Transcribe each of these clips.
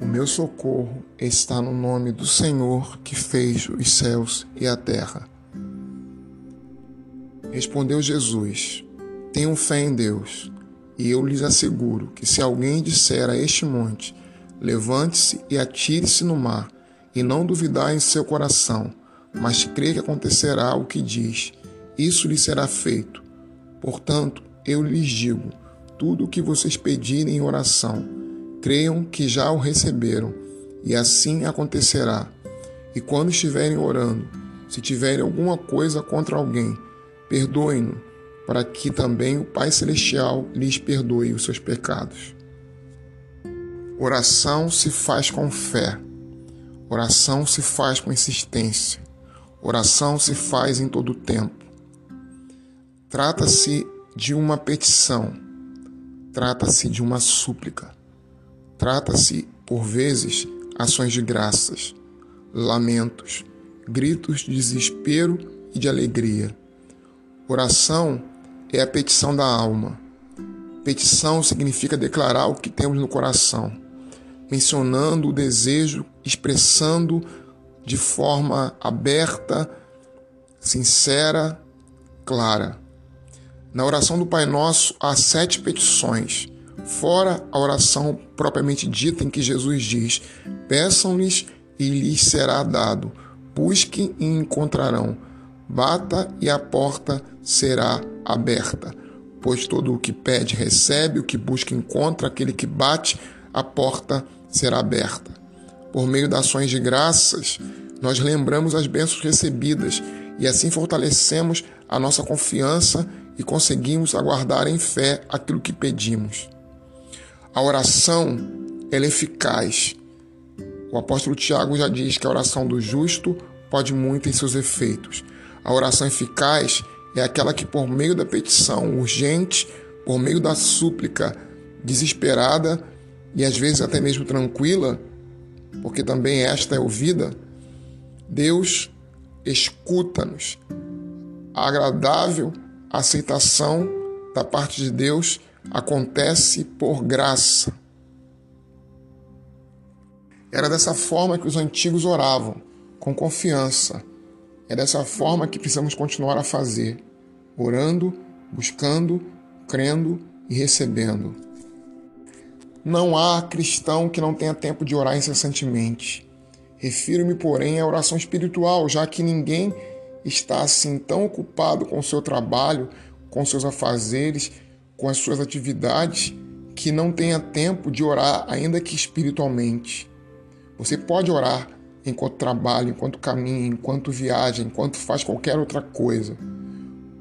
O meu socorro está no nome do Senhor que fez os céus e a terra. Respondeu Jesus: Tenham fé em Deus, e eu lhes asseguro que se alguém disser a este monte: Levante-se e atire-se no mar, e não duvidar em seu coração, mas crê que acontecerá o que diz, isso lhe será feito. Portanto, eu lhes digo: tudo o que vocês pedirem em oração, creiam que já o receberam, e assim acontecerá. E quando estiverem orando, se tiverem alguma coisa contra alguém, perdoem-no, para que também o Pai Celestial lhes perdoe os seus pecados. Oração se faz com fé. Oração se faz com insistência. Oração se faz em todo o tempo. Trata-se de uma petição. Trata-se de uma súplica. Trata-se, por vezes, ações de graças, lamentos, gritos de desespero e de alegria. Oração é a petição da alma. Petição significa declarar o que temos no coração, mencionando o desejo, expressando de forma aberta, sincera, clara. Na oração do Pai Nosso há sete petições fora a oração propriamente dita em que Jesus diz: Peçam-lhes e lhes será dado, busquem e encontrarão, bata e a porta será aberta. Pois todo o que pede recebe, o que busca encontra, aquele que bate, a porta será aberta. Por meio das ações de graças, nós lembramos as bênçãos recebidas e assim fortalecemos a nossa confiança e conseguimos aguardar em fé aquilo que pedimos. A oração ela é eficaz. O apóstolo Tiago já diz que a oração do justo pode muito em seus efeitos. A oração eficaz é aquela que, por meio da petição urgente, por meio da súplica desesperada e às vezes até mesmo tranquila, porque também esta é ouvida, Deus escuta-nos. A agradável aceitação da parte de Deus acontece por graça. Era dessa forma que os antigos oravam, com confiança. É dessa forma que precisamos continuar a fazer, orando, buscando, crendo e recebendo. Não há cristão que não tenha tempo de orar incessantemente. Refiro-me, porém, à oração espiritual, já que ninguém está assim tão ocupado com o seu trabalho, com seus afazeres com as suas atividades que não tenha tempo de orar, ainda que espiritualmente. Você pode orar enquanto trabalha, enquanto caminha, enquanto viaja, enquanto faz qualquer outra coisa.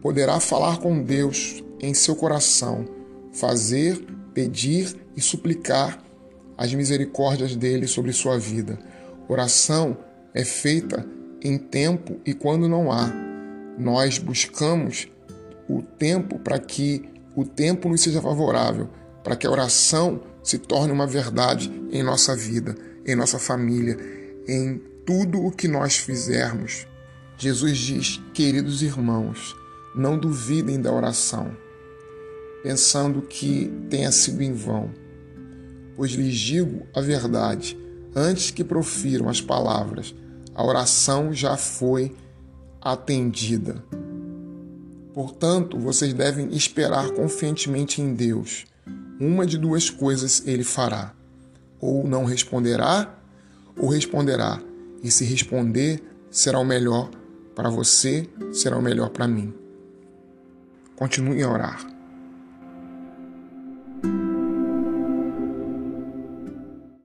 Poderá falar com Deus em seu coração, fazer, pedir e suplicar as misericórdias dele sobre sua vida. Oração é feita em tempo e quando não há. Nós buscamos o tempo para que o tempo nos seja favorável, para que a oração se torne uma verdade em nossa vida, em nossa família, em tudo o que nós fizermos. Jesus diz: Queridos irmãos, não duvidem da oração, pensando que tenha sido em vão. Pois lhes digo a verdade: antes que profiram as palavras, a oração já foi atendida. Portanto, vocês devem esperar confiantemente em Deus. Uma de duas coisas ele fará: ou não responderá, ou responderá. E se responder, será o melhor para você, será o melhor para mim. Continue a orar.